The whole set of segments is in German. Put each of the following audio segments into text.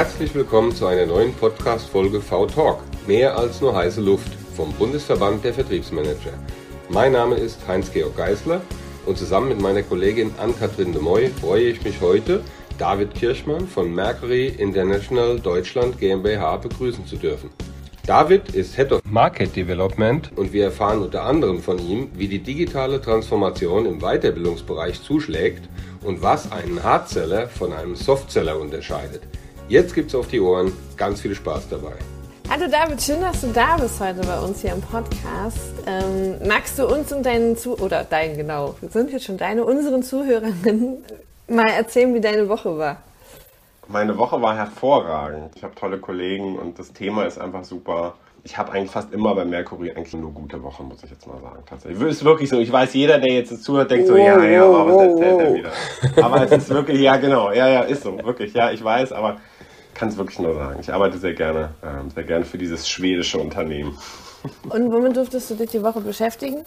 Herzlich willkommen zu einer neuen Podcast-Folge V-Talk. Mehr als nur heiße Luft vom Bundesverband der Vertriebsmanager. Mein Name ist Heinz-Georg Geisler und zusammen mit meiner Kollegin Ann-Kathrin de Moy freue ich mich heute, David Kirchmann von Mercury International Deutschland GmbH begrüßen zu dürfen. David ist Head of Market Development und wir erfahren unter anderem von ihm, wie die digitale Transformation im Weiterbildungsbereich zuschlägt und was einen Hardseller von einem Softseller unterscheidet. Jetzt gibt's auf die Ohren, ganz viel Spaß dabei. Hallo David, schön, dass du da bist heute bei uns hier im Podcast. Ähm, magst du uns und deinen Zu oder deinen genau, wir sind jetzt schon deine, unseren Zuhörerinnen mal erzählen, wie deine Woche war? Meine Woche war hervorragend. Ich habe tolle Kollegen und das Thema ist einfach super. Ich habe eigentlich fast immer bei Mercury eigentlich nur gute Wochen, muss ich jetzt mal sagen. Tatsächlich. Es ist wirklich so. Ich weiß, jeder, der jetzt zuhört, denkt so, ja, ja, aber was erzählt er wieder? Aber es ist wirklich, ja, genau. Ja, ja, ist so. Wirklich, ja, ich weiß, aber kann es wirklich nur sagen. Ich arbeite sehr gerne, äh, sehr gerne für dieses schwedische Unternehmen. Und womit durftest du dich die Woche beschäftigen?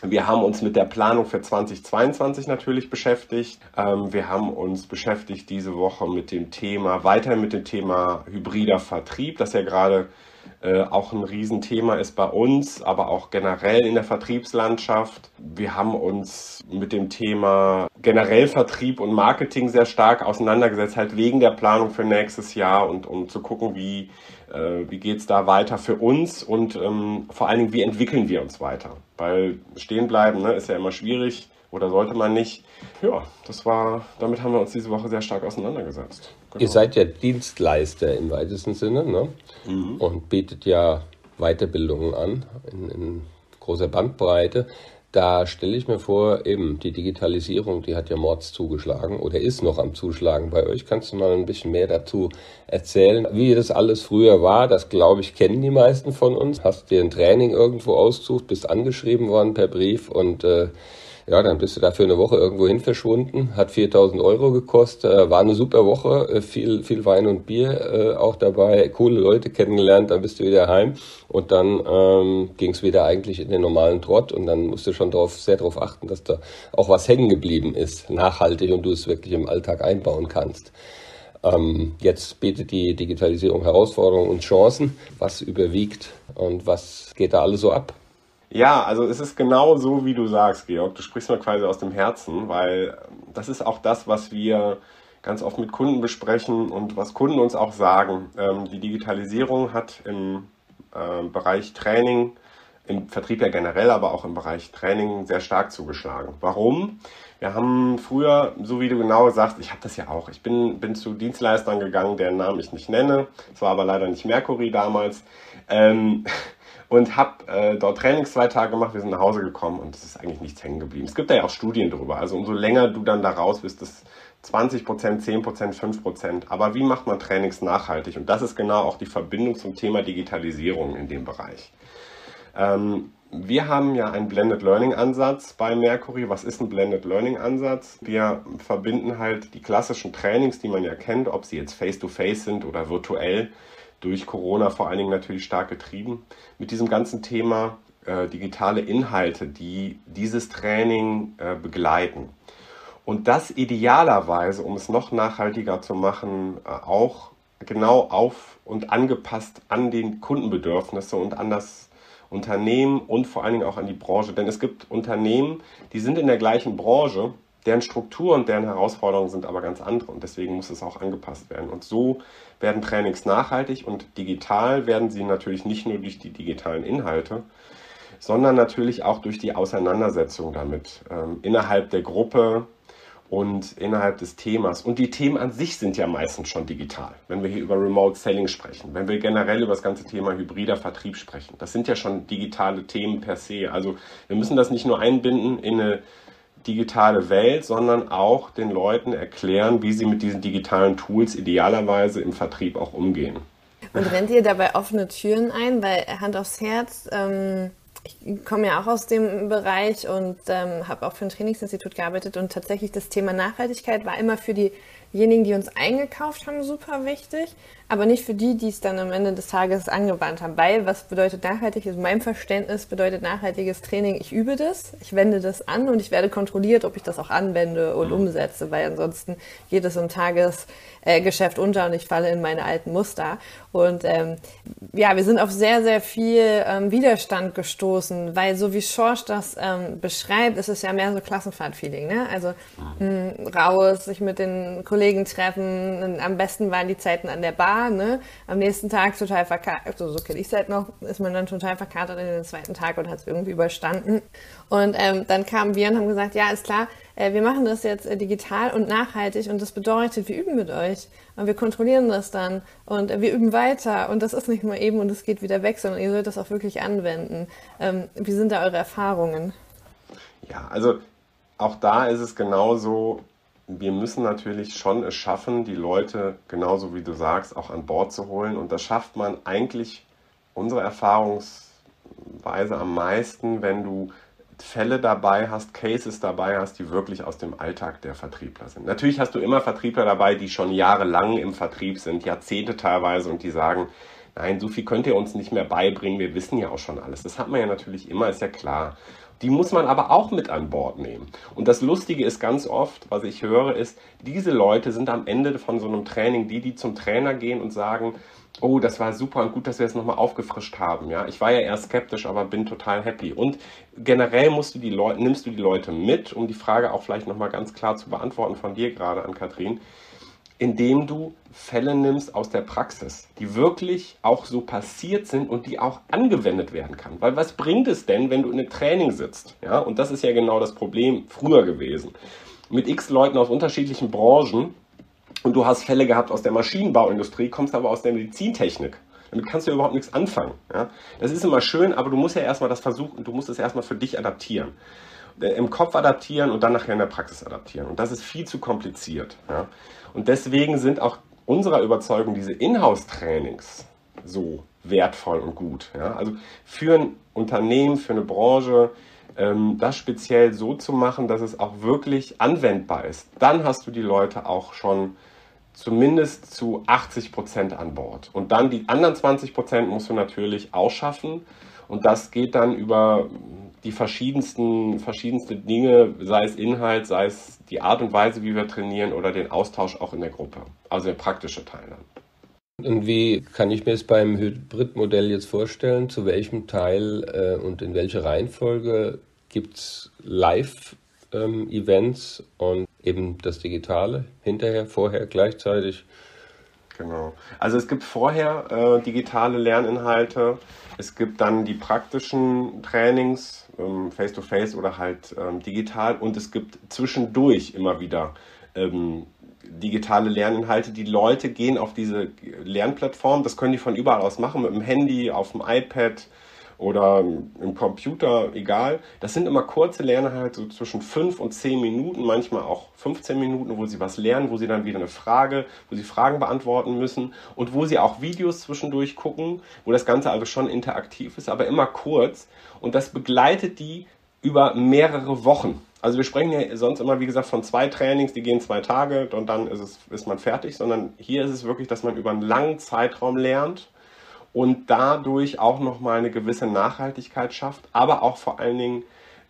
Wir haben uns mit der Planung für 2022 natürlich beschäftigt. Ähm, wir haben uns beschäftigt diese Woche mit dem Thema, weiter mit dem Thema hybrider Vertrieb, das ja gerade äh, auch ein Riesenthema ist bei uns, aber auch generell in der Vertriebslandschaft. Wir haben uns mit dem Thema generell Vertrieb und Marketing sehr stark auseinandergesetzt, halt wegen der Planung für nächstes Jahr und um zu gucken, wie, äh, wie geht es da weiter für uns und ähm, vor allen Dingen, wie entwickeln wir uns weiter. Weil stehen bleiben ne, ist ja immer schwierig oder sollte man nicht. Ja, das war, damit haben wir uns diese Woche sehr stark auseinandergesetzt. Genau. Ihr seid ja Dienstleister im weitesten Sinne ne? Mhm. und bietet ja Weiterbildungen an in, in großer Bandbreite. Da stelle ich mir vor, eben die Digitalisierung, die hat ja Mords zugeschlagen oder ist noch am Zuschlagen bei euch. Kannst du mal ein bisschen mehr dazu erzählen, wie das alles früher war? Das glaube ich kennen die meisten von uns. Hast dir ein Training irgendwo ausgesucht, bist angeschrieben worden per Brief und äh, ja, dann bist du da für eine Woche irgendwo hin verschwunden, hat 4000 Euro gekostet, äh, war eine super Woche, äh, viel, viel Wein und Bier äh, auch dabei, coole Leute kennengelernt, dann bist du wieder heim und dann ähm, ging es wieder eigentlich in den normalen Trott und dann musst du schon drauf, sehr darauf achten, dass da auch was hängen geblieben ist, nachhaltig und du es wirklich im Alltag einbauen kannst. Ähm, jetzt bietet die Digitalisierung Herausforderungen und Chancen. Was überwiegt und was geht da alles so ab? Ja, also es ist genau so, wie du sagst, Georg. Du sprichst mir quasi aus dem Herzen, weil das ist auch das, was wir ganz oft mit Kunden besprechen und was Kunden uns auch sagen. Ähm, die Digitalisierung hat im äh, Bereich Training, im Vertrieb ja generell, aber auch im Bereich Training sehr stark zugeschlagen. Warum? Wir haben früher, so wie du genau sagst, ich habe das ja auch, ich bin, bin zu Dienstleistern gegangen, deren Namen ich nicht nenne. Es war aber leider nicht Mercury damals. Ähm, und habe äh, dort Trainings zwei Tage gemacht. Wir sind nach Hause gekommen und es ist eigentlich nichts hängen geblieben. Es gibt da ja auch Studien drüber. Also umso länger du dann da raus bist, das 20 Prozent, 10 Prozent, 5 Prozent. Aber wie macht man Trainings nachhaltig? Und das ist genau auch die Verbindung zum Thema Digitalisierung in dem Bereich. Ähm, wir haben ja einen Blended Learning Ansatz bei Mercury. Was ist ein Blended Learning Ansatz? Wir verbinden halt die klassischen Trainings, die man ja kennt, ob sie jetzt face-to-face -face sind oder virtuell, durch Corona vor allen Dingen natürlich stark getrieben, mit diesem ganzen Thema äh, digitale Inhalte, die dieses Training äh, begleiten. Und das idealerweise, um es noch nachhaltiger zu machen, äh, auch genau auf und angepasst an den Kundenbedürfnisse und an das Unternehmen und vor allen Dingen auch an die Branche. Denn es gibt Unternehmen, die sind in der gleichen Branche, deren Struktur und deren Herausforderungen sind aber ganz andere und deswegen muss es auch angepasst werden. Und so werden Trainings nachhaltig und digital werden sie natürlich nicht nur durch die digitalen Inhalte, sondern natürlich auch durch die Auseinandersetzung damit ähm, innerhalb der Gruppe und innerhalb des Themas. Und die Themen an sich sind ja meistens schon digital, wenn wir hier über Remote Selling sprechen, wenn wir generell über das ganze Thema hybrider Vertrieb sprechen. Das sind ja schon digitale Themen per se. Also wir müssen das nicht nur einbinden in eine digitale Welt, sondern auch den Leuten erklären, wie sie mit diesen digitalen Tools idealerweise im Vertrieb auch umgehen. Und rennt ihr dabei offene Türen ein? Weil Hand aufs Herz, ähm, ich komme ja auch aus dem Bereich und ähm, habe auch für ein Trainingsinstitut gearbeitet und tatsächlich das Thema Nachhaltigkeit war immer für die diejenigen, die uns eingekauft haben, super wichtig, aber nicht für die, die es dann am Ende des Tages angewandt haben. Weil, was bedeutet nachhaltig? In meinem Verständnis bedeutet nachhaltiges Training, ich übe das, ich wende das an und ich werde kontrolliert, ob ich das auch anwende und mhm. umsetze, weil ansonsten geht es im Tagesgeschäft unter und ich falle in meine alten Muster. Und ähm, ja, wir sind auf sehr, sehr viel ähm, Widerstand gestoßen, weil so wie Schorsch das ähm, beschreibt, ist es ja mehr so Klassenfahrtfeeling. Ne? Also mh, hm, raus, sich mit den Kollegen treffen, am besten waren die Zeiten an der Bar ne? Am nächsten Tag total verkatert, also so kenne ich es halt noch, ist man dann total verkatert in den zweiten Tag und hat es irgendwie überstanden. Und ähm, dann kamen wir und haben gesagt, ja, ist klar, äh, wir machen das jetzt äh, digital und nachhaltig und das bedeutet, wir üben mit euch und wir kontrollieren das dann und äh, wir üben weiter und das ist nicht nur eben und es geht wieder weg, sondern ihr sollt das auch wirklich anwenden. Ähm, wie sind da eure Erfahrungen? Ja, also auch da ist es genauso, wir müssen natürlich schon es schaffen, die Leute, genauso wie du sagst, auch an Bord zu holen. Und das schafft man eigentlich unserer Erfahrungsweise am meisten, wenn du Fälle dabei hast, Cases dabei hast, die wirklich aus dem Alltag der Vertriebler sind. Natürlich hast du immer Vertriebler dabei, die schon jahrelang im Vertrieb sind, Jahrzehnte teilweise, und die sagen, nein, so viel könnt ihr uns nicht mehr beibringen, wir wissen ja auch schon alles. Das hat man ja natürlich immer, ist ja klar. Die muss man aber auch mit an Bord nehmen. Und das Lustige ist ganz oft, was ich höre, ist, diese Leute sind am Ende von so einem Training die, die zum Trainer gehen und sagen, oh, das war super und gut, dass wir es nochmal aufgefrischt haben. Ja, ich war ja eher skeptisch, aber bin total happy. Und generell musst du die Leute, nimmst du die Leute mit, um die Frage auch vielleicht nochmal ganz klar zu beantworten von dir gerade an Kathrin indem du Fälle nimmst aus der Praxis, die wirklich auch so passiert sind und die auch angewendet werden kann. Weil was bringt es denn, wenn du in einem Training sitzt? Ja, und das ist ja genau das Problem früher gewesen. Mit x Leuten aus unterschiedlichen Branchen und du hast Fälle gehabt aus der Maschinenbauindustrie, kommst aber aus der Medizintechnik. Damit kannst du ja überhaupt nichts anfangen. Ja? Das ist immer schön, aber du musst ja erstmal das versuchen, du musst es erstmal für dich adaptieren. Äh, Im Kopf adaptieren und dann nachher in der Praxis adaptieren. Und das ist viel zu kompliziert. Ja? Und deswegen sind auch unserer Überzeugung diese Inhouse-Trainings so wertvoll und gut. Ja? Also für ein Unternehmen, für eine Branche, ähm, das speziell so zu machen, dass es auch wirklich anwendbar ist. Dann hast du die Leute auch schon zumindest zu 80 Prozent an Bord. Und dann die anderen 20 Prozent musst du natürlich ausschaffen. Und das geht dann über die verschiedensten, verschiedenste Dinge, sei es Inhalt, sei es die Art und Weise, wie wir trainieren oder den Austausch auch in der Gruppe. Also der praktische Teil dann. Und wie kann ich mir es beim Hybridmodell jetzt vorstellen? Zu welchem Teil äh, und in welcher Reihenfolge gibt es Live-Events ähm, und eben das Digitale hinterher, vorher gleichzeitig? Genau. Also es gibt vorher äh, digitale Lerninhalte, es gibt dann die praktischen Trainings, ähm, face-to-face oder halt ähm, digital und es gibt zwischendurch immer wieder ähm, digitale Lerninhalte. Die Leute gehen auf diese Lernplattform, das können die von überall aus machen, mit dem Handy, auf dem iPad, oder im Computer, egal. Das sind immer kurze Lerneinheiten, so zwischen 5 und 10 Minuten, manchmal auch 15 Minuten, wo sie was lernen, wo sie dann wieder eine Frage, wo sie Fragen beantworten müssen und wo sie auch Videos zwischendurch gucken, wo das Ganze also schon interaktiv ist, aber immer kurz. Und das begleitet die über mehrere Wochen. Also wir sprechen ja sonst immer, wie gesagt, von zwei Trainings, die gehen zwei Tage und dann ist, es, ist man fertig, sondern hier ist es wirklich, dass man über einen langen Zeitraum lernt und dadurch auch nochmal eine gewisse Nachhaltigkeit schafft, aber auch vor allen Dingen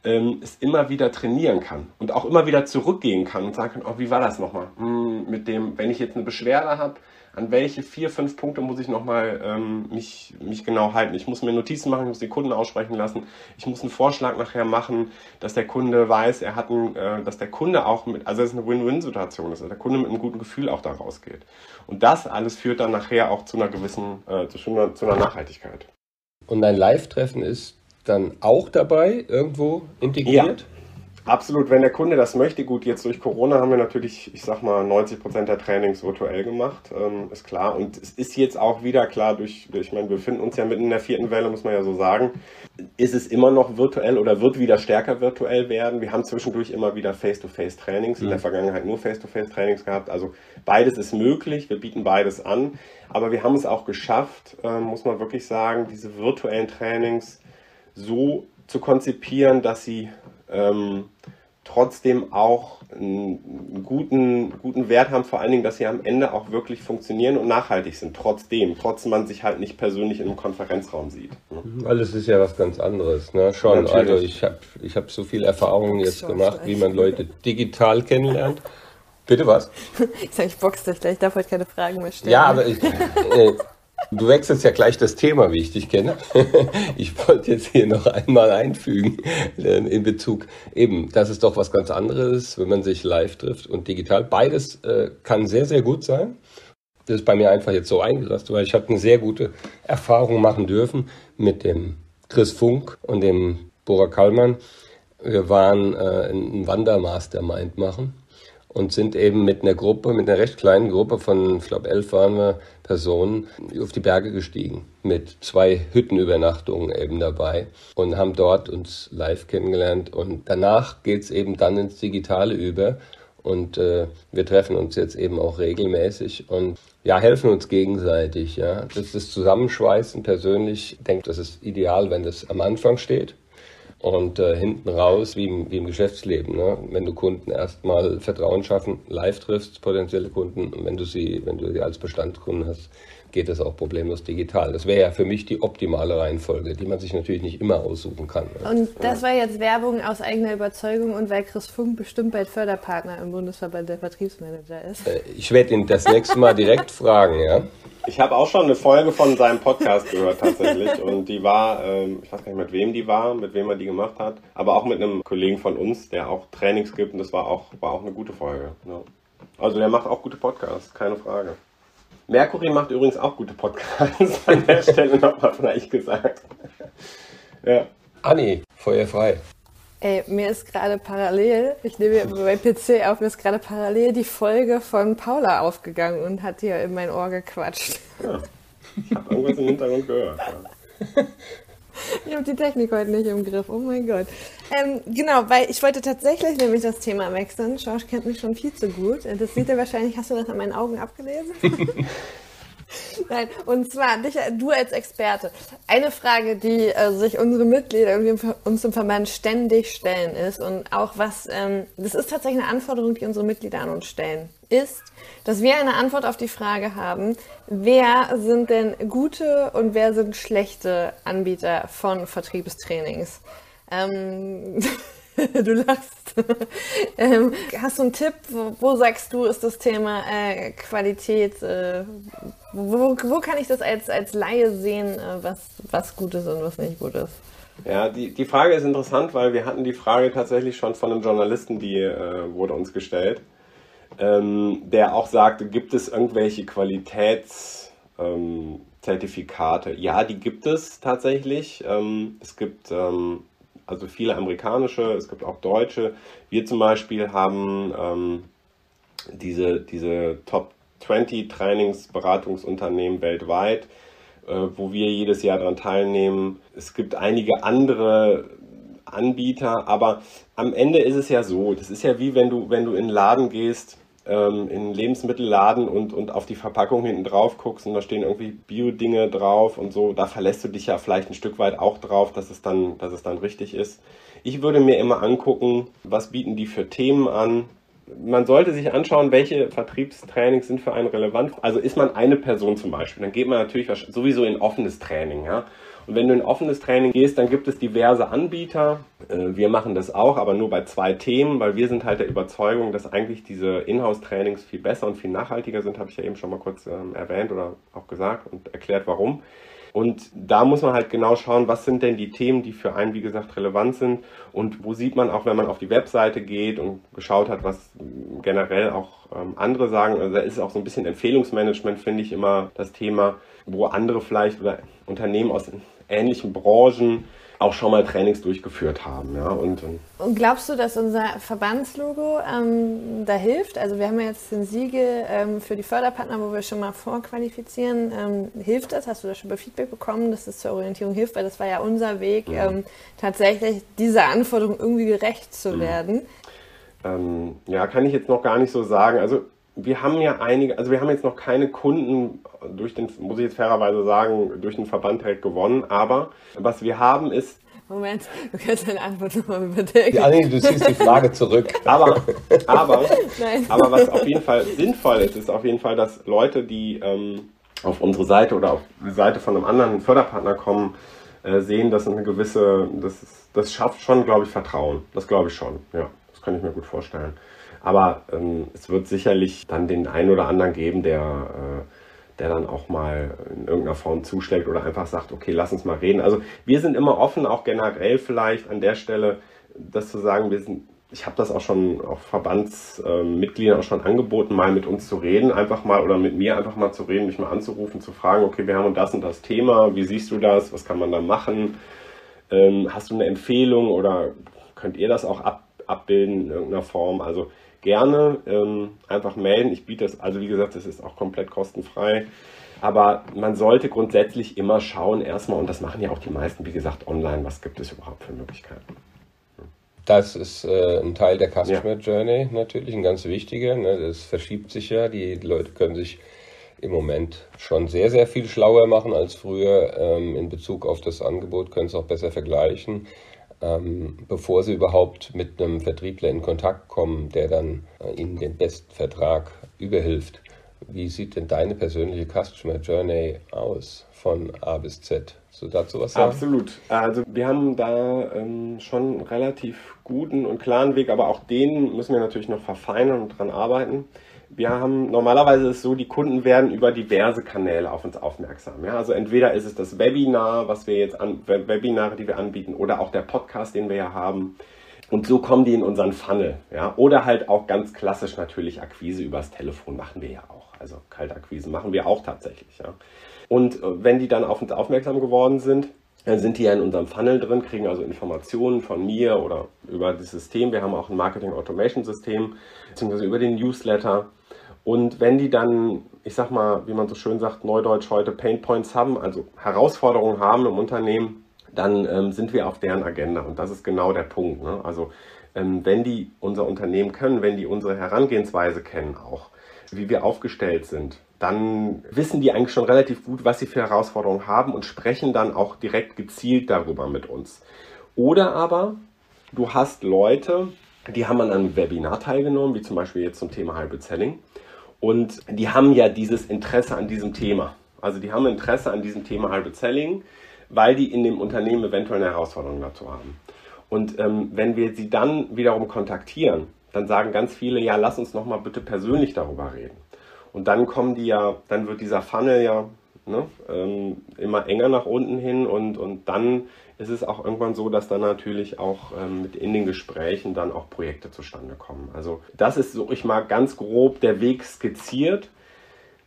ähm, es immer wieder trainieren kann und auch immer wieder zurückgehen kann und sagen kann, oh, wie war das nochmal? Hm, mit dem, wenn ich jetzt eine Beschwerde habe, an welche vier, fünf Punkte muss ich nochmal ähm, mich, mich genau halten. Ich muss mir Notizen machen, ich muss den Kunden aussprechen lassen, ich muss einen Vorschlag nachher machen, dass der Kunde weiß, er hat einen, äh, dass der Kunde auch mit, also es ist eine Win-Win-Situation, dass der Kunde mit einem guten Gefühl auch da rausgeht. Und das alles führt dann nachher auch zu einer gewissen, äh, zu, einer, zu einer Nachhaltigkeit. Und ein Live-Treffen ist dann auch dabei, irgendwo integriert? Ja. Absolut, wenn der Kunde das möchte. Gut, jetzt durch Corona haben wir natürlich, ich sag mal, 90 Prozent der Trainings virtuell gemacht, ähm, ist klar. Und es ist jetzt auch wieder klar, durch, ich meine, wir befinden uns ja mitten in der vierten Welle, muss man ja so sagen, ist es immer noch virtuell oder wird wieder stärker virtuell werden. Wir haben zwischendurch immer wieder Face-to-Face-Trainings, mhm. in der. Vergangenheit nur Face-to-Face-Trainings gehabt. Also beides ist möglich, wir bieten beides an. Aber wir haben es auch geschafft, äh, muss man wirklich sagen, diese virtuellen Trainings so zu konzipieren, dass sie ähm, trotzdem auch einen guten, guten Wert haben, vor allen Dingen, dass sie am Ende auch wirklich funktionieren und nachhaltig sind, trotzdem, trotz man sich halt nicht persönlich in einem Konferenzraum sieht. Ne? Weil es ist ja was ganz anderes, ne? Schon, Natürlich. also ich habe ich hab so viel Erfahrung jetzt gemacht, wie man Leute digital kennenlernt. Bitte was? Ich sage, ich boxe dich gleich, ich darf heute keine Fragen mehr stellen. Ja, aber ich, äh, Du wechselst ja gleich das Thema, wie ich dich kenne. Ich wollte jetzt hier noch einmal einfügen äh, in Bezug eben, das ist doch was ganz anderes, wenn man sich live trifft und digital. Beides äh, kann sehr, sehr gut sein. Das ist bei mir einfach jetzt so eingesetzt, weil ich habe eine sehr gute Erfahrung machen dürfen mit dem Chris Funk und dem Bora Kallmann. Wir waren äh, ein Wandermastermind machen und sind eben mit einer Gruppe, mit einer recht kleinen Gruppe von, ich glaube, elf waren wir Personen, auf die Berge gestiegen. Mit zwei Hüttenübernachtungen eben dabei und haben dort uns live kennengelernt. Und danach geht's eben dann ins Digitale über. Und äh, wir treffen uns jetzt eben auch regelmäßig und ja, helfen uns gegenseitig. Ja. Das ist Zusammenschweißen persönlich. Ich denke, das ist ideal, wenn das am Anfang steht und äh, hinten raus, wie im, wie im Geschäftsleben, ne? wenn du Kunden erstmal Vertrauen schaffen, live triffst, potenzielle Kunden, und wenn du sie, wenn du sie als Bestandskunden hast, geht das auch problemlos digital. Das wäre ja für mich die optimale Reihenfolge, die man sich natürlich nicht immer aussuchen kann. Ne? Und das war jetzt Werbung aus eigener Überzeugung und weil Chris Funk bestimmt bald Förderpartner im Bundesverband der Vertriebsmanager ist. Äh, ich werde ihn das nächste Mal direkt fragen, ja. Ich habe auch schon eine Folge von seinem Podcast gehört tatsächlich und die war, ähm, ich weiß gar nicht mit wem die war, mit wem er die gemacht hat, aber auch mit einem Kollegen von uns, der auch Trainings gibt und das war auch, war auch eine gute Folge. Ja. Also der macht auch gute Podcasts, keine Frage. Mercury macht übrigens auch gute Podcasts, an der Stelle nochmal vielleicht gesagt. ja. Anni, Feuer frei. Ey, mir ist gerade parallel, ich nehme bei PC auf, mir ist gerade parallel die Folge von Paula aufgegangen und hat hier in mein Ohr gequatscht. Ja, ich habe irgendwas im Hintergrund gehört. Ich habe die Technik heute nicht im Griff, oh mein Gott. Ähm, genau, weil ich wollte tatsächlich nämlich das Thema wechseln. Schorsch kennt mich schon viel zu gut. Das sieht er wahrscheinlich, hast du das an meinen Augen abgelesen? Nein, und zwar dich, du als Experte. Eine Frage, die äh, sich unsere Mitglieder uns im Verband ständig stellen ist und auch was, ähm, das ist tatsächlich eine Anforderung, die unsere Mitglieder an uns stellen, ist, dass wir eine Antwort auf die Frage haben, wer sind denn gute und wer sind schlechte Anbieter von Vertriebstrainings? Ähm, du lachst. ähm, hast du einen Tipp? Wo, wo, sagst du, ist das Thema äh, Qualität? Äh, wo, wo kann ich das als, als Laie sehen, äh, was, was gut ist und was nicht gut ist? Ja, die, die Frage ist interessant, weil wir hatten die Frage tatsächlich schon von einem Journalisten, die äh, wurde uns gestellt, ähm, der auch sagte, gibt es irgendwelche Qualitätszertifikate? Ähm, ja, die gibt es tatsächlich. Ähm, es gibt ähm, also viele amerikanische, es gibt auch deutsche. Wir zum Beispiel haben ähm, diese, diese Top 20 Trainingsberatungsunternehmen weltweit, äh, wo wir jedes Jahr daran teilnehmen. Es gibt einige andere Anbieter, aber am Ende ist es ja so, das ist ja wie wenn du, wenn du in einen Laden gehst, ähm, in Lebensmittelladen und, und auf die Verpackung hinten drauf guckst und da stehen irgendwie Bio-Dinge drauf und so, da verlässt du dich ja vielleicht ein Stück weit auch drauf, dass es dann, dass es dann richtig ist. Ich würde mir immer angucken, was bieten die für Themen an. Man sollte sich anschauen, welche Vertriebstrainings sind für einen relevant. Also ist man eine Person zum Beispiel, dann geht man natürlich sowieso in offenes Training. Ja? Und wenn du in offenes Training gehst, dann gibt es diverse Anbieter. Äh, wir machen das auch, aber nur bei zwei Themen, weil wir sind halt der Überzeugung, dass eigentlich diese Inhouse-Trainings viel besser und viel nachhaltiger sind, habe ich ja eben schon mal kurz ähm, erwähnt oder auch gesagt und erklärt, warum. Und da muss man halt genau schauen, was sind denn die Themen, die für einen, wie gesagt, relevant sind und wo sieht man auch, wenn man auf die Webseite geht und geschaut hat, was generell auch ähm, andere sagen. Also da ist auch so ein bisschen Empfehlungsmanagement, finde ich immer das Thema, wo andere vielleicht oder Unternehmen aus ähnlichen Branchen auch schon mal Trainings durchgeführt haben. Ja, und, und glaubst du, dass unser Verbandslogo ähm, da hilft? Also wir haben ja jetzt den Siegel ähm, für die Förderpartner, wo wir schon mal vorqualifizieren. Ähm, hilft das? Hast du da schon mal Feedback bekommen, dass das zur Orientierung hilft? Weil das war ja unser Weg, ja. Ähm, tatsächlich dieser Anforderung irgendwie gerecht zu mhm. werden. Ähm, ja, kann ich jetzt noch gar nicht so sagen. Also wir haben ja einige, also wir haben jetzt noch keine Kunden durch den, muss ich jetzt fairerweise sagen, durch den Verband direkt gewonnen, aber was wir haben ist. Moment, du kannst deine Antwort nochmal überdenken. Ja, nee, du ziehst die Frage zurück. Aber, aber, aber was auf jeden Fall sinnvoll ist, ist auf jeden Fall, dass Leute, die ähm, auf unsere Seite oder auf die Seite von einem anderen Förderpartner kommen, äh, sehen, dass eine gewisse, das, ist, das schafft schon, glaube ich, Vertrauen. Das glaube ich schon, ja. Das kann ich mir gut vorstellen. Aber ähm, es wird sicherlich dann den einen oder anderen geben, der, äh, der dann auch mal in irgendeiner Form zuschlägt oder einfach sagt, okay, lass uns mal reden. Also wir sind immer offen, auch generell vielleicht an der Stelle, das zu sagen, wir sind, ich habe das auch schon auch Verbandsmitgliedern auch schon angeboten, mal mit uns zu reden, einfach mal oder mit mir einfach mal zu reden, mich mal anzurufen, zu fragen, okay, wir haben das und das Thema, wie siehst du das, was kann man da machen? Ähm, hast du eine Empfehlung oder könnt ihr das auch ab, abbilden in irgendeiner Form? Also gerne ähm, einfach melden. Ich biete es, also wie gesagt, es ist auch komplett kostenfrei. Aber man sollte grundsätzlich immer schauen, erstmal, und das machen ja auch die meisten, wie gesagt, online, was gibt es überhaupt für Möglichkeiten. Das ist äh, ein Teil der Customer ja. Journey natürlich, ein ganz wichtiger. Ne? Das verschiebt sich ja. Die Leute können sich im Moment schon sehr, sehr viel schlauer machen als früher ähm, in Bezug auf das Angebot, können es auch besser vergleichen ähm, bevor sie überhaupt mit einem Vertriebler in Kontakt kommen, der dann äh, ihnen den besten Vertrag überhilft. Wie sieht denn deine persönliche Customer Journey aus von A bis Z? So dazu was sagen? Absolut. Also wir haben da ähm, schon einen relativ guten und klaren Weg, aber auch den müssen wir natürlich noch verfeinern und dran arbeiten wir haben normalerweise ist es so, die Kunden werden über diverse Kanäle auf uns aufmerksam. Ja? Also entweder ist es das Webinar, was wir jetzt an Webinare, die wir anbieten, oder auch der Podcast, den wir ja haben. Und so kommen die in unseren Funnel. Ja? Oder halt auch ganz klassisch natürlich Akquise übers Telefon machen wir ja auch. Also Kaltakquise machen wir auch tatsächlich. Ja? Und äh, wenn die dann auf uns aufmerksam geworden sind, dann sind die ja in unserem Funnel drin, kriegen also Informationen von mir oder über das System. Wir haben auch ein Marketing Automation System, beziehungsweise über den Newsletter. Und wenn die dann, ich sag mal, wie man so schön sagt, Neudeutsch heute Pain Points haben, also Herausforderungen haben im Unternehmen, dann ähm, sind wir auf deren Agenda. Und das ist genau der Punkt. Ne? Also ähm, wenn die unser Unternehmen können, wenn die unsere Herangehensweise kennen auch, wie wir aufgestellt sind, dann wissen die eigentlich schon relativ gut, was sie für Herausforderungen haben und sprechen dann auch direkt gezielt darüber mit uns. Oder aber du hast Leute, die haben an einem Webinar teilgenommen, wie zum Beispiel jetzt zum Thema Hybrid Selling. Und die haben ja dieses Interesse an diesem Thema. Also die haben Interesse an diesem Thema Hybrid Selling, weil die in dem Unternehmen eventuell eine Herausforderung dazu haben. Und ähm, wenn wir sie dann wiederum kontaktieren, dann sagen ganz viele, ja, lass uns nochmal bitte persönlich darüber reden. Und dann kommen die ja, dann wird dieser Funnel ja ne, ähm, immer enger nach unten hin und, und dann ist es auch irgendwann so, dass dann natürlich auch ähm, in den Gesprächen dann auch Projekte zustande kommen. Also das ist so ich mal ganz grob der Weg skizziert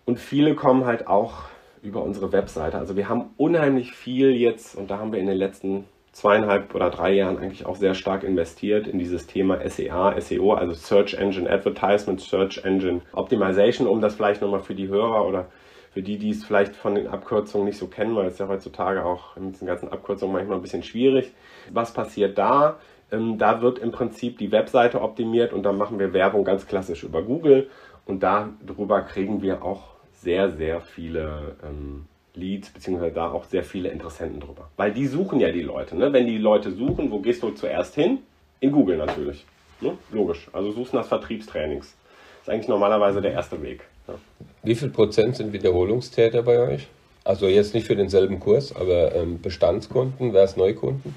und viele kommen halt auch über unsere Webseite. Also wir haben unheimlich viel jetzt und da haben wir in den letzten zweieinhalb oder drei Jahren eigentlich auch sehr stark investiert in dieses Thema SEA, SEO, also Search Engine Advertisement, Search Engine Optimization, um das vielleicht nochmal für die Hörer oder für die, die es vielleicht von den Abkürzungen nicht so kennen, weil es ja heutzutage auch mit den ganzen Abkürzungen manchmal ein bisschen schwierig. Was passiert da? Ähm, da wird im Prinzip die Webseite optimiert und dann machen wir Werbung ganz klassisch über Google und darüber kriegen wir auch sehr, sehr viele ähm, Leads, beziehungsweise da auch sehr viele Interessenten drüber. Weil die suchen ja die Leute. Ne? Wenn die Leute suchen, wo gehst du zuerst hin? In Google natürlich. Ne? Logisch. Also suchst nach Vertriebstrainings. Das ist eigentlich normalerweise der erste Weg. Ja. Wie viel Prozent sind Wiederholungstäter bei euch? Also jetzt nicht für denselben Kurs, aber ähm, Bestandskunden versus Neukunden?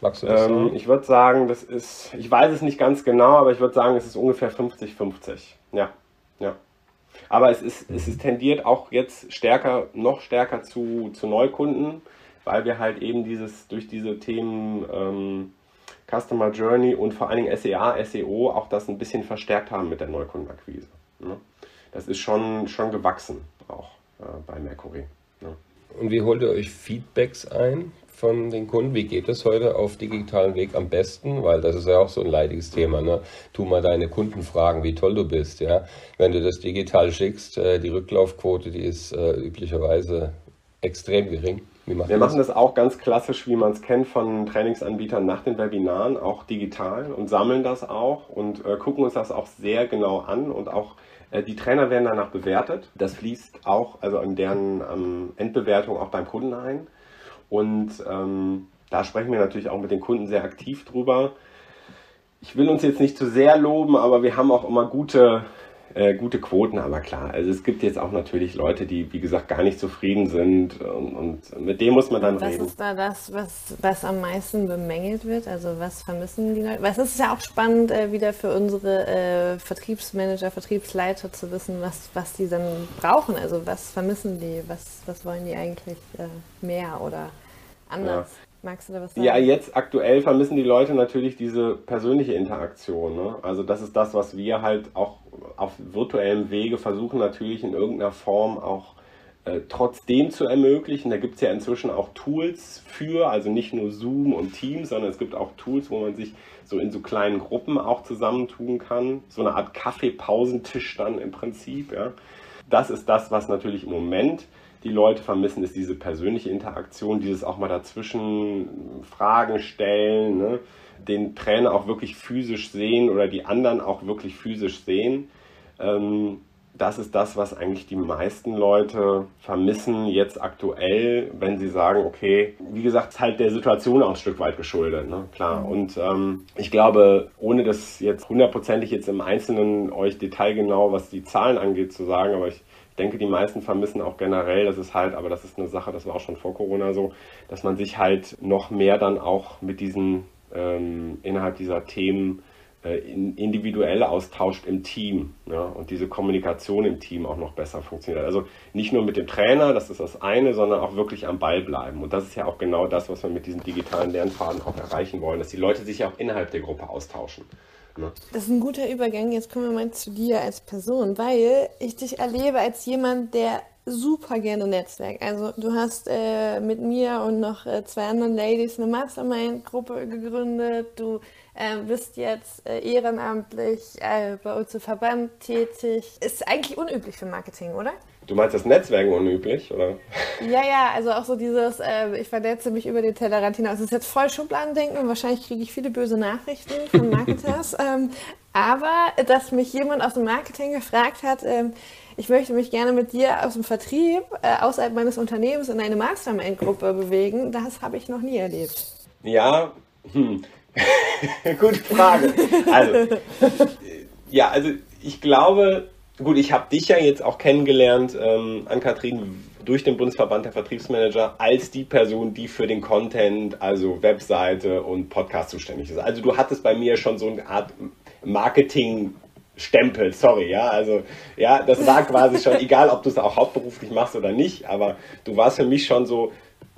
Magst du das ähm, sagen? Ich würde sagen, das ist, ich weiß es nicht ganz genau, aber ich würde sagen, es ist ungefähr 50-50. Ja, ja. Aber es ist, es ist tendiert auch jetzt stärker, noch stärker zu, zu Neukunden, weil wir halt eben dieses, durch diese Themen ähm, Customer Journey und vor allen Dingen SEA, SEO auch das ein bisschen verstärkt haben mit der Neukundenakquise. Ne? Das ist schon, schon gewachsen auch äh, bei Mercury. Ja. Und wie holt ihr euch Feedbacks ein von den Kunden? Wie geht es heute auf digitalen Weg am besten? Weil das ist ja auch so ein leidiges Thema. Ne? Tu mal deine Kunden fragen, wie toll du bist. Ja? Wenn du das digital schickst, äh, die Rücklaufquote, die ist äh, üblicherweise extrem gering. Machen wir machen das auch ganz klassisch, wie man es kennt von Trainingsanbietern nach den Webinaren, auch digital und sammeln das auch und äh, gucken uns das auch sehr genau an und auch äh, die Trainer werden danach bewertet. Das fließt auch also in deren ähm, Endbewertung auch beim Kunden ein. Und ähm, da sprechen wir natürlich auch mit den Kunden sehr aktiv drüber. Ich will uns jetzt nicht zu sehr loben, aber wir haben auch immer gute äh, gute Quoten, aber klar, also es gibt jetzt auch natürlich Leute, die, wie gesagt, gar nicht zufrieden sind und, und mit dem muss man dann was reden. Was ist da das, was, was am meisten bemängelt wird? Also was vermissen die Leute? Weil es ist ja auch spannend, äh, wieder für unsere äh, Vertriebsmanager, Vertriebsleiter zu wissen, was, was die dann brauchen. Also was vermissen die? Was, was wollen die eigentlich äh, mehr oder anders? Ja. Magst du da was sagen? Ja, jetzt aktuell vermissen die Leute natürlich diese persönliche Interaktion. Ne? Also das ist das, was wir halt auch auf virtuellem Wege versuchen natürlich in irgendeiner Form auch äh, trotzdem zu ermöglichen. Da gibt es ja inzwischen auch Tools für, also nicht nur Zoom und Teams, sondern es gibt auch Tools, wo man sich so in so kleinen Gruppen auch zusammentun kann. So eine Art Kaffeepausentisch dann im Prinzip. Ja. Das ist das, was natürlich im Moment die Leute vermissen, ist diese persönliche Interaktion, dieses auch mal dazwischen Fragen stellen, ne? den Trainer auch wirklich physisch sehen oder die anderen auch wirklich physisch sehen. Ähm, das ist das, was eigentlich die meisten Leute vermissen jetzt aktuell, wenn sie sagen, okay, wie gesagt, ist halt der Situation auch ein Stück weit geschuldet, ne? klar. Mhm. Und ähm, ich glaube, ohne das jetzt hundertprozentig jetzt im Einzelnen euch detailgenau, was die Zahlen angeht, zu sagen, aber ich denke, die meisten vermissen auch generell, das ist halt, aber das ist eine Sache, das war auch schon vor Corona so, dass man sich halt noch mehr dann auch mit diesen, ähm, innerhalb dieser Themen individuell austauscht im Team ja, und diese Kommunikation im Team auch noch besser funktioniert. Also nicht nur mit dem Trainer, das ist das eine, sondern auch wirklich am Ball bleiben. Und das ist ja auch genau das, was wir mit diesen digitalen Lernfaden auch erreichen wollen, dass die Leute sich ja auch innerhalb der Gruppe austauschen. Ne? Das ist ein guter Übergang. Jetzt kommen wir mal zu dir als Person, weil ich dich erlebe als jemand, der super gerne Netzwerk. Also du hast äh, mit mir und noch äh, zwei anderen Ladies eine Mastermind-Gruppe gegründet. Du äh, bist jetzt äh, ehrenamtlich äh, bei uns im Verband tätig. Ist eigentlich unüblich für Marketing, oder? Du meinst das Netzwerken unüblich, oder? Ja, ja, also auch so dieses, äh, ich verletze mich über den Tellerrand hinaus. Das ist jetzt voll Schubladendenken und wahrscheinlich kriege ich viele böse Nachrichten von Marketers. ähm, aber, dass mich jemand aus dem Marketing gefragt hat, ähm, ich möchte mich gerne mit dir aus dem Vertrieb, äh, außerhalb meines Unternehmens in eine Mastermind-Gruppe bewegen, das habe ich noch nie erlebt. Ja, hm. gute Frage. Also, ja, also ich glaube, Gut, ich habe dich ja jetzt auch kennengelernt, ähm, Ann-Kathrin, durch den Bundesverband der Vertriebsmanager als die Person, die für den Content, also Webseite und Podcast zuständig ist. Also du hattest bei mir schon so eine Art Marketing Stempel, sorry, ja, also ja, das war quasi schon, egal ob du es auch hauptberuflich machst oder nicht, aber du warst für mich schon so,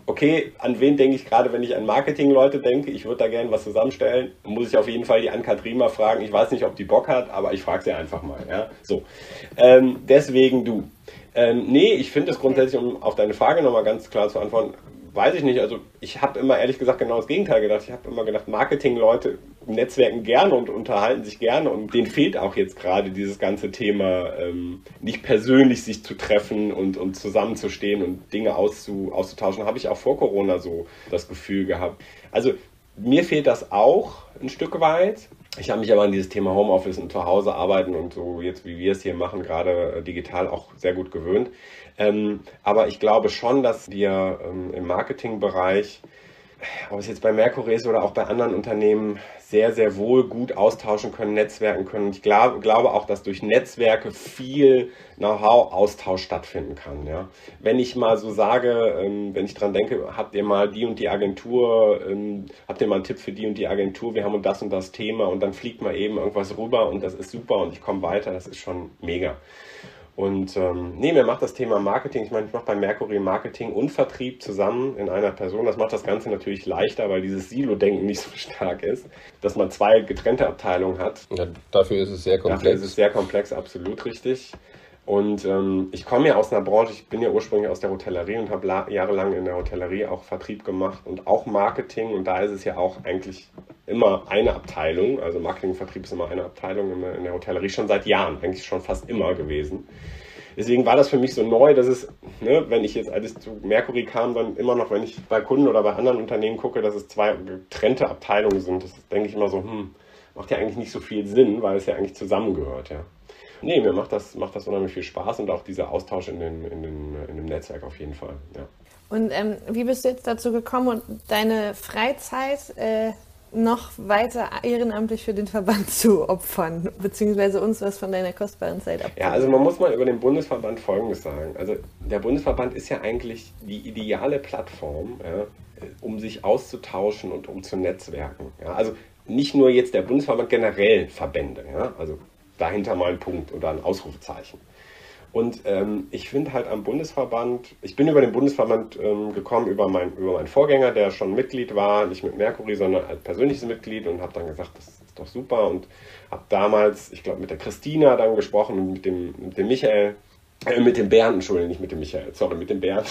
okay, an wen denke ich gerade, wenn ich an Marketingleute denke? Ich würde da gerne was zusammenstellen. Muss ich auf jeden Fall die Ann-Kathrin fragen. Ich weiß nicht, ob die Bock hat, aber ich frage sie einfach mal. Ja? So. Ähm, deswegen du. Ähm, nee, ich finde es grundsätzlich, um auf deine Frage nochmal ganz klar zu antworten, weiß ich nicht. Also ich habe immer ehrlich gesagt genau das Gegenteil gedacht. Ich habe immer gedacht, Marketingleute netzwerken gerne und unterhalten sich gerne und denen fehlt auch jetzt gerade dieses ganze Thema, ähm, nicht persönlich sich zu treffen und, und zusammenzustehen und Dinge auszu, auszutauschen. Habe ich auch vor Corona so das Gefühl gehabt. Also mir fehlt das auch ein Stück weit. Ich habe mich aber an dieses Thema Homeoffice und zu Hause arbeiten und so jetzt, wie wir es hier machen, gerade äh, digital auch sehr gut gewöhnt. Ähm, aber ich glaube schon, dass wir ähm, im Marketingbereich ob es jetzt bei Mercury ist oder auch bei anderen Unternehmen, sehr, sehr wohl gut austauschen können, netzwerken können. Ich glaube, glaube auch, dass durch Netzwerke viel Know-how-Austausch stattfinden kann. Ja. Wenn ich mal so sage, ähm, wenn ich dran denke, habt ihr mal die und die Agentur, ähm, habt ihr mal einen Tipp für die und die Agentur, wir haben das und das Thema und dann fliegt mal eben irgendwas rüber und das ist super und ich komme weiter, das ist schon mega. Und ähm, nee, mir macht das Thema Marketing, ich meine, ich mache bei Mercury Marketing und Vertrieb zusammen in einer Person. Das macht das Ganze natürlich leichter, weil dieses Silo-Denken nicht so stark ist, dass man zwei getrennte Abteilungen hat. Ja, dafür ist es sehr komplex. Dafür ist es sehr komplex, absolut richtig. Und ähm, ich komme ja aus einer Branche, ich bin ja ursprünglich aus der Hotellerie und habe jahrelang in der Hotellerie auch Vertrieb gemacht und auch Marketing. Und da ist es ja auch eigentlich immer eine Abteilung. Also Marketing und Vertrieb ist immer eine Abteilung in der Hotellerie, schon seit Jahren, eigentlich schon fast immer gewesen. Deswegen war das für mich so neu, dass es, ne, wenn ich jetzt, als ich zu Mercury kam, dann immer noch, wenn ich bei Kunden oder bei anderen Unternehmen gucke, dass es zwei getrennte Abteilungen sind. Das denke ich immer so, hm, macht ja eigentlich nicht so viel Sinn, weil es ja eigentlich zusammengehört, ja. Nee, mir macht das, macht das unheimlich viel Spaß und auch dieser Austausch in, den, in, den, in dem Netzwerk auf jeden Fall. Ja. Und ähm, wie bist du jetzt dazu gekommen, deine Freizeit äh, noch weiter ehrenamtlich für den Verband zu opfern, beziehungsweise uns was von deiner kostbaren Zeit abzunehmen? Ja, also man muss mal über den Bundesverband Folgendes sagen. Also der Bundesverband ist ja eigentlich die ideale Plattform, ja, um sich auszutauschen und um zu netzwerken. Ja. Also nicht nur jetzt der Bundesverband, generell Verbände. Ja. Also dahinter mal ein Punkt oder ein Ausrufezeichen. Und ähm, ich finde halt am Bundesverband, ich bin über den Bundesverband ähm, gekommen, über, mein, über meinen Vorgänger, der schon Mitglied war, nicht mit Mercury, sondern als persönliches Mitglied und habe dann gesagt, das ist doch super und habe damals, ich glaube, mit der Christina dann gesprochen und mit dem, mit dem Michael, äh, mit dem Bernd, Entschuldigung, nicht mit dem Michael, sorry, mit dem Bernd.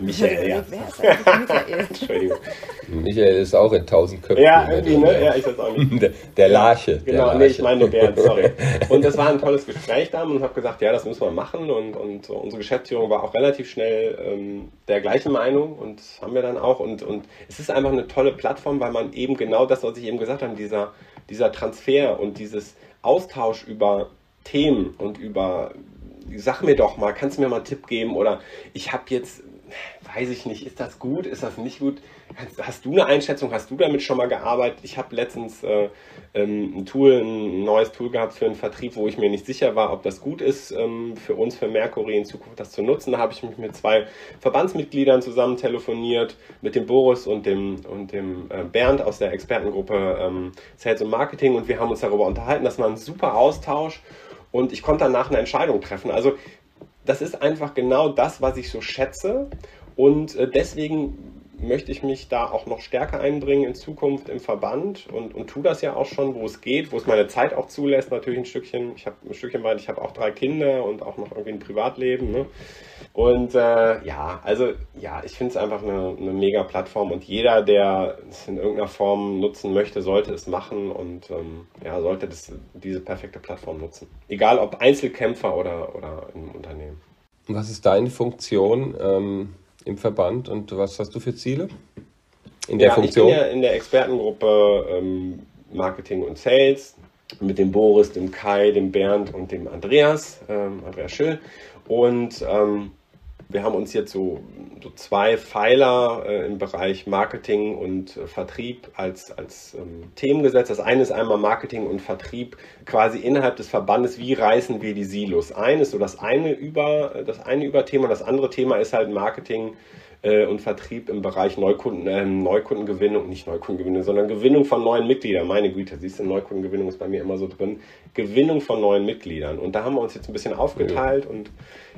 Michael, ja. Michael? Entschuldigung. Michael ist auch in tausend Köpfen. Ja, irgendwie, ne? Ja, ich weiß auch nicht. Der, der Larche. Genau, der Larche. nee, ich meine Bernd, sorry. Und das war ein tolles Gespräch da und habe gesagt, ja, das müssen wir machen. Und, und unsere Geschäftsführung war auch relativ schnell ähm, der gleichen Meinung und haben wir dann auch. Und, und es ist einfach eine tolle Plattform, weil man eben genau das, was ich eben gesagt habe, dieser, dieser Transfer und dieses Austausch über Themen und über sag mir doch mal, kannst du mir mal einen Tipp geben? Oder ich habe jetzt, weiß ich nicht, ist das gut, ist das nicht gut? Hast du eine Einschätzung? Hast du damit schon mal gearbeitet? Ich habe letztens äh, ähm, ein Tool, ein neues Tool gehabt für einen Vertrieb, wo ich mir nicht sicher war, ob das gut ist ähm, für uns, für Mercury in Zukunft das zu nutzen. Da habe ich mich mit zwei Verbandsmitgliedern zusammen telefoniert, mit dem Boris und dem, und dem äh, Bernd aus der Expertengruppe ähm, Sales und Marketing und wir haben uns darüber unterhalten. Das war ein super Austausch und ich konnte danach eine Entscheidung treffen. Also das ist einfach genau das, was ich so schätze und äh, deswegen möchte ich mich da auch noch stärker einbringen in Zukunft im Verband und, und tue das ja auch schon, wo es geht, wo es meine Zeit auch zulässt, natürlich ein Stückchen. Ich habe ein Stückchen weit, ich habe auch drei Kinder und auch noch irgendwie ein Privatleben. Ne? Und äh, ja, also ja, ich finde es einfach eine, eine mega Plattform und jeder, der es in irgendeiner Form nutzen möchte, sollte es machen und ähm, ja, sollte das, diese perfekte Plattform nutzen. Egal ob Einzelkämpfer oder, oder im Unternehmen. Was ist deine Funktion? Ähm im Verband und was hast du für Ziele in der ja, Funktion? Ich bin ja in der Expertengruppe ähm, Marketing und Sales mit dem Boris, dem Kai, dem Bernd und dem Andreas, ähm, Andreas Schill. Und ähm, wir haben uns jetzt so, so zwei Pfeiler äh, im Bereich Marketing und äh, Vertrieb als, als ähm, Themen gesetzt. Das eine ist einmal Marketing und Vertrieb quasi innerhalb des Verbandes. Wie reißen wir die Silos ein? Ist so das eine über das eine Überthema. Das andere Thema ist halt Marketing äh, und Vertrieb im Bereich Neukunden, äh, Neukundengewinnung, nicht Neukundengewinnung, sondern Gewinnung von neuen Mitgliedern. Meine Güte, siehst du, Neukundengewinnung ist bei mir immer so drin. Gewinnung von neuen Mitgliedern. Und da haben wir uns jetzt ein bisschen aufgeteilt ja. und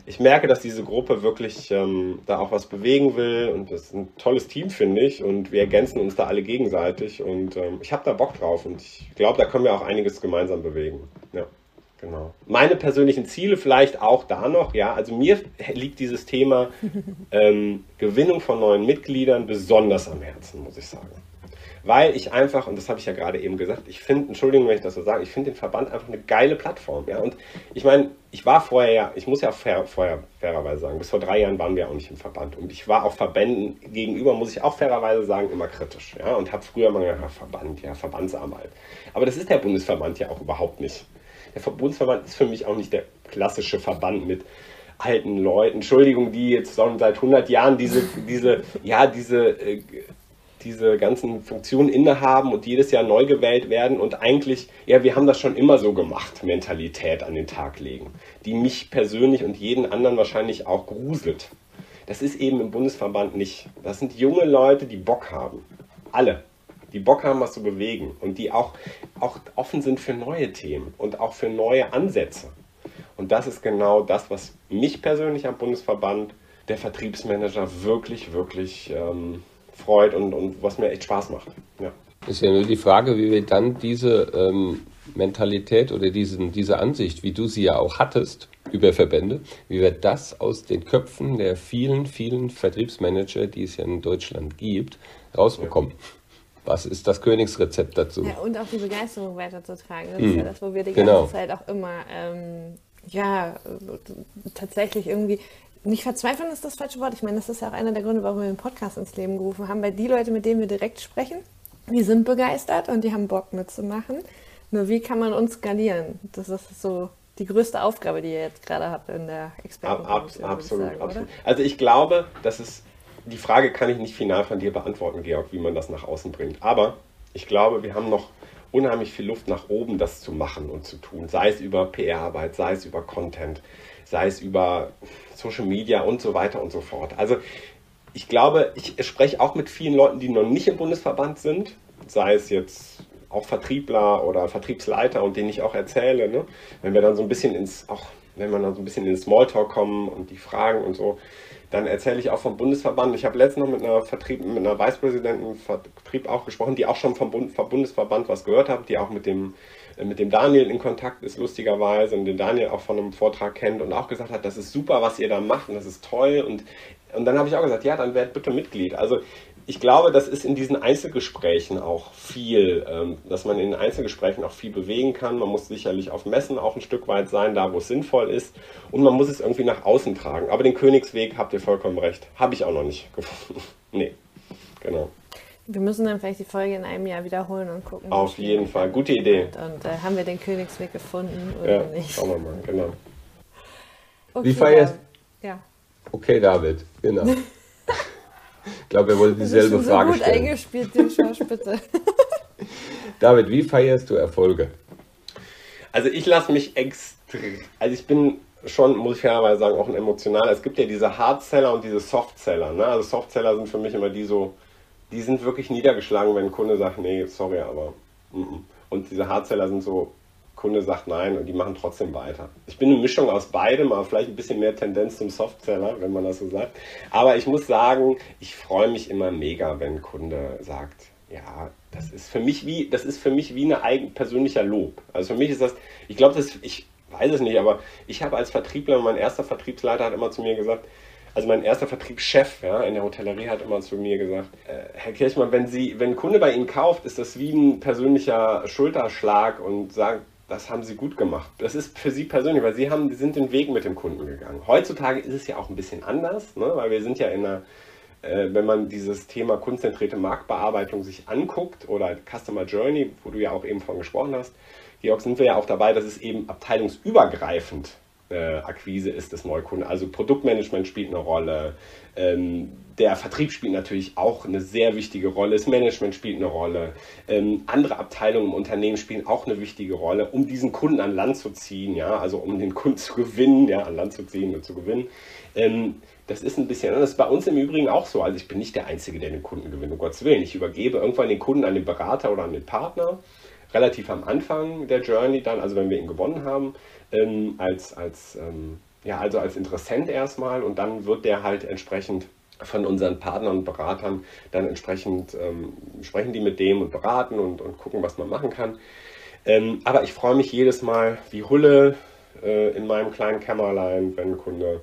ich merke, dass diese Gruppe wirklich ähm, da auch was bewegen will und das ist ein tolles Team, finde ich. Und wir ergänzen uns da alle gegenseitig und ähm, ich habe da Bock drauf und ich glaube, da können wir auch einiges gemeinsam bewegen. Ja. Genau. Meine persönlichen Ziele vielleicht auch da noch, ja. Also mir liegt dieses Thema ähm, Gewinnung von neuen Mitgliedern besonders am Herzen, muss ich sagen. Weil ich einfach, und das habe ich ja gerade eben gesagt, ich finde, Entschuldigung, wenn ich das so sage, ich finde den Verband einfach eine geile Plattform. Ja. Und ich meine, ich war vorher ja, ich muss ja fair, vorher fairerweise sagen, bis vor drei Jahren waren wir auch nicht im Verband. Und ich war auch Verbänden gegenüber, muss ich auch fairerweise sagen, immer kritisch. Ja. Und habe früher mal gesagt, Verband, ja, Verbandsarbeit. Aber das ist der Bundesverband ja auch überhaupt nicht der Bundesverband ist für mich auch nicht der klassische Verband mit alten Leuten, Entschuldigung, die jetzt schon seit 100 Jahren diese, diese, ja, diese, äh, diese ganzen Funktionen innehaben und jedes Jahr neu gewählt werden und eigentlich, ja, wir haben das schon immer so gemacht, Mentalität an den Tag legen, die mich persönlich und jeden anderen wahrscheinlich auch gruselt. Das ist eben im Bundesverband nicht. Das sind junge Leute, die Bock haben. Alle die Bock haben, was zu bewegen und die auch, auch offen sind für neue Themen und auch für neue Ansätze. Und das ist genau das, was mich persönlich am Bundesverband der Vertriebsmanager wirklich, wirklich ähm, freut und, und was mir echt Spaß macht. Ja. Ist ja nur die Frage, wie wir dann diese ähm, Mentalität oder diesen, diese Ansicht, wie du sie ja auch hattest über Verbände, wie wir das aus den Köpfen der vielen, vielen Vertriebsmanager, die es ja in Deutschland gibt, rausbekommen. Ja. Was ist das Königsrezept dazu? Ja, und auch die Begeisterung weiterzutragen. Das hm. ist ja das, wo wir die ganze genau. Zeit auch immer, ähm, ja, tatsächlich irgendwie nicht verzweifeln ist das falsche Wort. Ich meine, das ist ja auch einer der Gründe, warum wir den Podcast ins Leben gerufen haben, weil die Leute, mit denen wir direkt sprechen, die sind begeistert und die haben Bock mitzumachen. Nur wie kann man uns skalieren? Das ist so die größte Aufgabe, die ihr jetzt gerade habt in der Expertenkommission. Ab, absolut, sagen, absolut. Also ich glaube, dass es, die Frage kann ich nicht final von dir beantworten, Georg, wie man das nach außen bringt. Aber ich glaube, wir haben noch unheimlich viel Luft nach oben, das zu machen und zu tun. Sei es über PR-Arbeit, sei es über Content, sei es über Social Media und so weiter und so fort. Also ich glaube, ich spreche auch mit vielen Leuten, die noch nicht im Bundesverband sind, sei es jetzt auch Vertriebler oder Vertriebsleiter und denen ich auch erzähle, ne? wenn wir dann so ein bisschen ins, auch wenn wir dann so ein bisschen in Smalltalk kommen und die Fragen und so, dann erzähle ich auch vom Bundesverband. Ich habe letztens noch mit einer Vertrieb, mit einer Vicepräsidentin Vertrieb auch gesprochen, die auch schon vom Bundesverband was gehört hat, die auch mit dem, äh, mit dem Daniel in Kontakt ist, lustigerweise, und den Daniel auch von einem Vortrag kennt und auch gesagt hat, das ist super, was ihr da macht und das ist toll. Und, und dann habe ich auch gesagt, ja, dann werdet bitte Mitglied. Also ich glaube, das ist in diesen Einzelgesprächen auch viel, ähm, dass man in den Einzelgesprächen auch viel bewegen kann. Man muss sicherlich auf Messen auch ein Stück weit sein, da wo es sinnvoll ist. Und man muss es irgendwie nach außen tragen. Aber den Königsweg habt ihr vollkommen recht. Habe ich auch noch nicht gefunden. nee, genau. Wir müssen dann vielleicht die Folge in einem Jahr wiederholen und gucken. Auf jeden Fall, gute Idee. Und, und äh, haben wir den Königsweg gefunden oder ja, nicht? Schauen wir mal, genau. Okay, Wie feierst Ja. Okay, David, genau. Ich glaube, er wollte dieselbe so Frage gut stellen. eingespielt, den Schorsch, bitte. David, wie feierst du Erfolge? Also ich lasse mich extrem, also ich bin schon, muss ich fairerweise sagen, auch ein emotionaler. Es gibt ja diese Hardseller und diese Softseller. Ne? Also Softseller sind für mich immer die so, die sind wirklich niedergeschlagen, wenn ein Kunde sagt, nee, sorry, aber. Mm -mm. Und diese Hardseller sind so, Kunde sagt nein und die machen trotzdem weiter. Ich bin eine Mischung aus beidem, aber vielleicht ein bisschen mehr Tendenz zum Softseller, wenn man das so sagt. Aber ich muss sagen, ich freue mich immer mega, wenn ein Kunde sagt, ja, das ist für mich wie, das ist für mich wie ein eigen persönlicher Lob. Also für mich ist das, ich glaube, das, ich weiß es nicht, aber ich habe als Vertriebler, mein erster Vertriebsleiter hat immer zu mir gesagt, also mein erster Vertriebschef ja, in der Hotellerie hat immer zu mir gesagt, äh, Herr Kirchmann, wenn Sie, wenn ein Kunde bei Ihnen kauft, ist das wie ein persönlicher Schulterschlag und sagt, das haben sie gut gemacht. Das ist für sie persönlich, weil sie haben, sind den Weg mit dem Kunden gegangen. Heutzutage ist es ja auch ein bisschen anders, ne? weil wir sind ja in einer, äh, wenn man dieses Thema konzentrierte Marktbearbeitung sich anguckt oder Customer Journey, wo du ja auch eben von gesprochen hast, Georg, sind wir ja auch dabei, dass es eben abteilungsübergreifend äh, Akquise ist des Neukunden. Also Produktmanagement spielt eine Rolle, ähm, der Vertrieb spielt natürlich auch eine sehr wichtige Rolle, das Management spielt eine Rolle, ähm, andere Abteilungen im Unternehmen spielen auch eine wichtige Rolle, um diesen Kunden an Land zu ziehen, ja, also um den Kunden zu gewinnen, ja, an Land zu ziehen und zu gewinnen. Ähm, das ist ein bisschen, ist bei uns im Übrigen auch so. Also ich bin nicht der Einzige, der den Kunden gewinnt, um Gottes Willen. Ich übergebe irgendwann den Kunden an den Berater oder an den Partner, relativ am Anfang der Journey dann, also wenn wir ihn gewonnen haben, ähm, als, als, ähm, ja, also als Interessent erstmal und dann wird der halt entsprechend von unseren Partnern und Beratern dann entsprechend ähm, sprechen die mit dem und beraten und, und gucken, was man machen kann. Ähm, aber ich freue mich jedes Mal wie Hulle äh, in meinem kleinen Kämmerlein, wenn ein Kunde,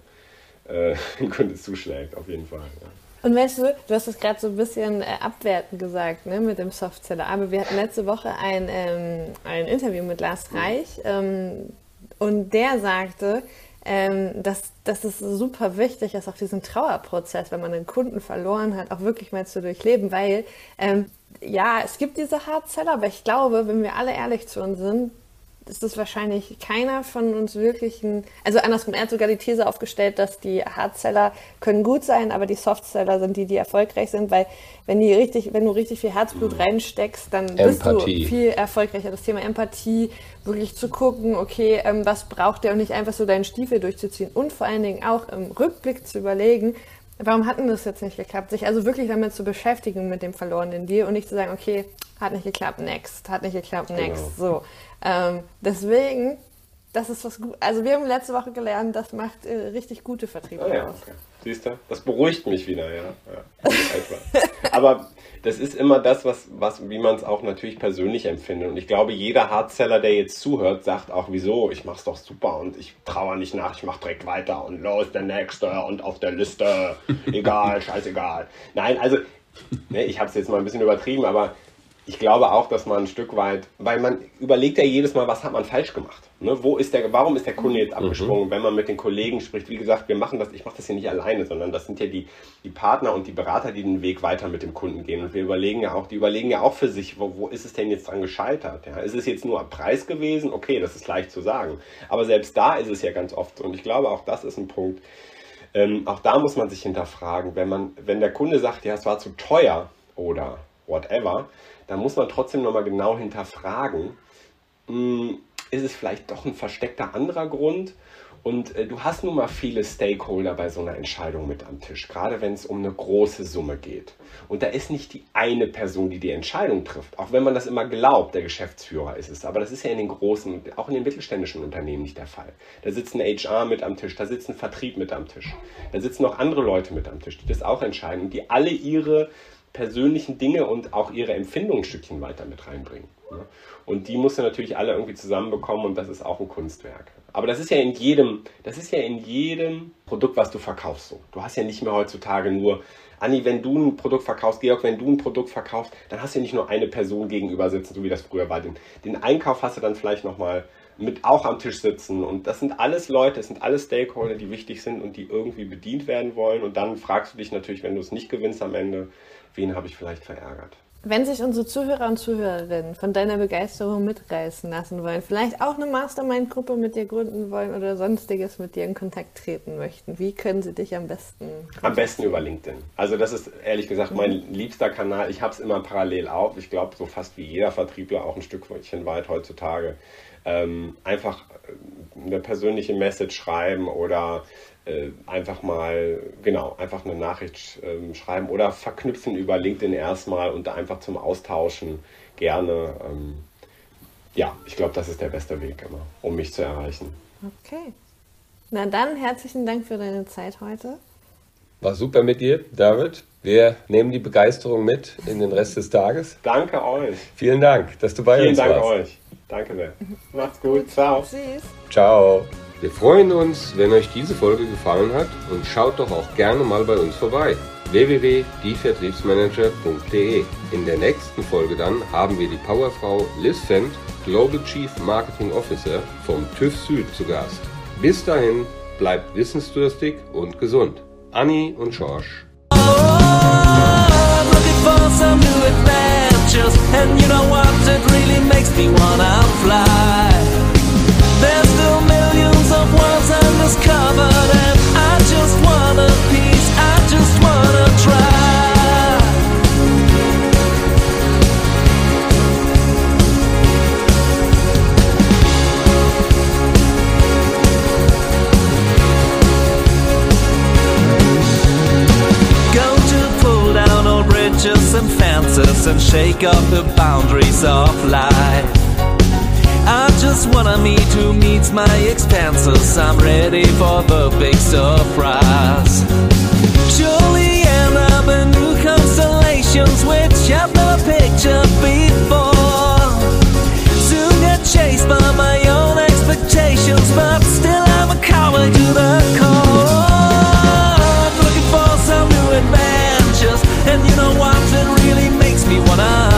äh, ein Kunde zuschlägt, auf jeden Fall. Ja. Und weißt du, du hast es gerade so ein bisschen äh, abwertend gesagt, ne, mit dem Softseller. Aber wir hatten letzte Woche ein, ähm, ein Interview mit Lars Reich ähm, und der sagte, ähm, dass, dass es super wichtig ist, auch diesen Trauerprozess, wenn man einen Kunden verloren hat, auch wirklich mal zu durchleben, weil ähm, ja, es gibt diese Hardseller, aber ich glaube, wenn wir alle ehrlich zu uns sind, ist es wahrscheinlich keiner von uns wirklichen, also andersrum, er hat sogar die These aufgestellt, dass die Hardseller können gut sein, aber die Softseller sind die, die erfolgreich sind, weil wenn die richtig, wenn du richtig viel Herzblut reinsteckst, dann Empathie. bist du viel erfolgreicher. Das Thema Empathie, wirklich zu gucken, okay, ähm, was braucht der und nicht einfach so deinen Stiefel durchzuziehen und vor allen Dingen auch im Rückblick zu überlegen, warum hat denn das jetzt nicht geklappt? Sich also wirklich damit zu beschäftigen mit dem verlorenen Deal und nicht zu sagen, okay, hat nicht geklappt, next, hat nicht geklappt, next. Genau. So. Ähm, deswegen, das ist was gut. Also wir haben letzte Woche gelernt, das macht äh, richtig gute Vertriebe ah, ja, aus. Okay. Siehst du? Das beruhigt mich wieder, ja. ja Aber das ist immer das, was, was wie man es auch natürlich persönlich empfindet. Und ich glaube, jeder Hardseller, der jetzt zuhört, sagt auch, wieso, ich mach's doch super und ich trauere nicht nach, ich mach direkt weiter und los, der Nächste und auf der Liste, egal, scheißegal. Nein, also, ne, ich habe es jetzt mal ein bisschen übertrieben, aber ich glaube auch, dass man ein Stück weit, weil man überlegt ja jedes Mal, was hat man falsch gemacht. Ne? Wo ist der, warum ist der Kunde jetzt mhm. abgesprungen, mhm. wenn man mit den Kollegen spricht? Wie gesagt, wir machen das, ich mache das hier nicht alleine, sondern das sind ja die, die Partner und die Berater, die den Weg weiter mit dem Kunden gehen. Und wir überlegen ja auch, die überlegen ja auch für sich, wo, wo ist es denn jetzt dran gescheitert? Ja? Ist es jetzt nur am Preis gewesen? Okay, das ist leicht zu sagen. Aber selbst da ist es ja ganz oft so. Und ich glaube, auch das ist ein Punkt. Ähm, auch da muss man sich hinterfragen, wenn man, wenn der Kunde sagt, ja, es war zu teuer oder whatever, da muss man trotzdem nochmal genau hinterfragen, hm, ist es vielleicht doch ein versteckter anderer Grund? Und äh, du hast nun mal viele Stakeholder bei so einer Entscheidung mit am Tisch, gerade wenn es um eine große Summe geht. Und da ist nicht die eine Person, die die Entscheidung trifft, auch wenn man das immer glaubt, der Geschäftsführer ist es. Aber das ist ja in den großen, auch in den mittelständischen Unternehmen nicht der Fall. Da sitzt ein HR mit am Tisch, da sitzt ein Vertrieb mit am Tisch, da sitzen noch andere Leute mit am Tisch, die das auch entscheiden und die alle ihre persönlichen Dinge und auch ihre Empfindungen ein Stückchen weiter mit reinbringen. Ne? Und die musst du natürlich alle irgendwie zusammenbekommen und das ist auch ein Kunstwerk. Aber das ist ja in jedem, das ist ja in jedem Produkt, was du verkaufst so. Du hast ja nicht mehr heutzutage nur, Anni, wenn du ein Produkt verkaufst, Georg, wenn du ein Produkt verkaufst, dann hast du ja nicht nur eine Person gegenüber sitzen, so wie das früher war. Den, den Einkauf hast du dann vielleicht nochmal mit auch am Tisch sitzen. Und das sind alles Leute, das sind alles Stakeholder, die wichtig sind und die irgendwie bedient werden wollen. Und dann fragst du dich natürlich, wenn du es nicht gewinnst am Ende, wen habe ich vielleicht verärgert. Wenn sich unsere Zuhörer und Zuhörerinnen von deiner Begeisterung mitreißen lassen wollen, vielleicht auch eine Mastermind-Gruppe mit dir gründen wollen oder sonstiges mit dir in Kontakt treten möchten, wie können sie dich am besten? Am besten über LinkedIn. Also das ist ehrlich gesagt mein liebster Kanal. Ich habe es immer parallel auf. Ich glaube, so fast wie jeder Vertriebler auch ein Stückchen weit heutzutage. Ähm, einfach eine persönliche Message schreiben oder äh, einfach mal, genau, einfach eine Nachricht äh, schreiben oder verknüpfen über LinkedIn erstmal und einfach zum Austauschen gerne. Ähm, ja, ich glaube, das ist der beste Weg immer, um mich zu erreichen. Okay. Na dann, herzlichen Dank für deine Zeit heute. War super mit dir, David. Wir nehmen die Begeisterung mit in den Rest des Tages. Danke euch. Vielen Dank, dass du bei Vielen uns Dank warst. Vielen Dank euch. Danke sehr. Macht's gut. Ciao. Tschüss. Ciao. Wir freuen uns, wenn euch diese Folge gefallen hat und schaut doch auch gerne mal bei uns vorbei. www.dievertriebsmanager.de In der nächsten Folge dann haben wir die Powerfrau Liz Fendt, Global Chief Marketing Officer vom TÜV Süd zu Gast. Bis dahin, bleibt wissensdurstig und gesund. Anni und Schorsch. And and fences and shake up the boundaries of life. Just what I meet who meets my expenses, I'm ready for the big surprise. Surely end up in new constellations, which I've never pictured before. Soon get chased by my own expectations, but still I'm a coward to the core. Looking for some new adventures, and you know what? It really makes me wanna.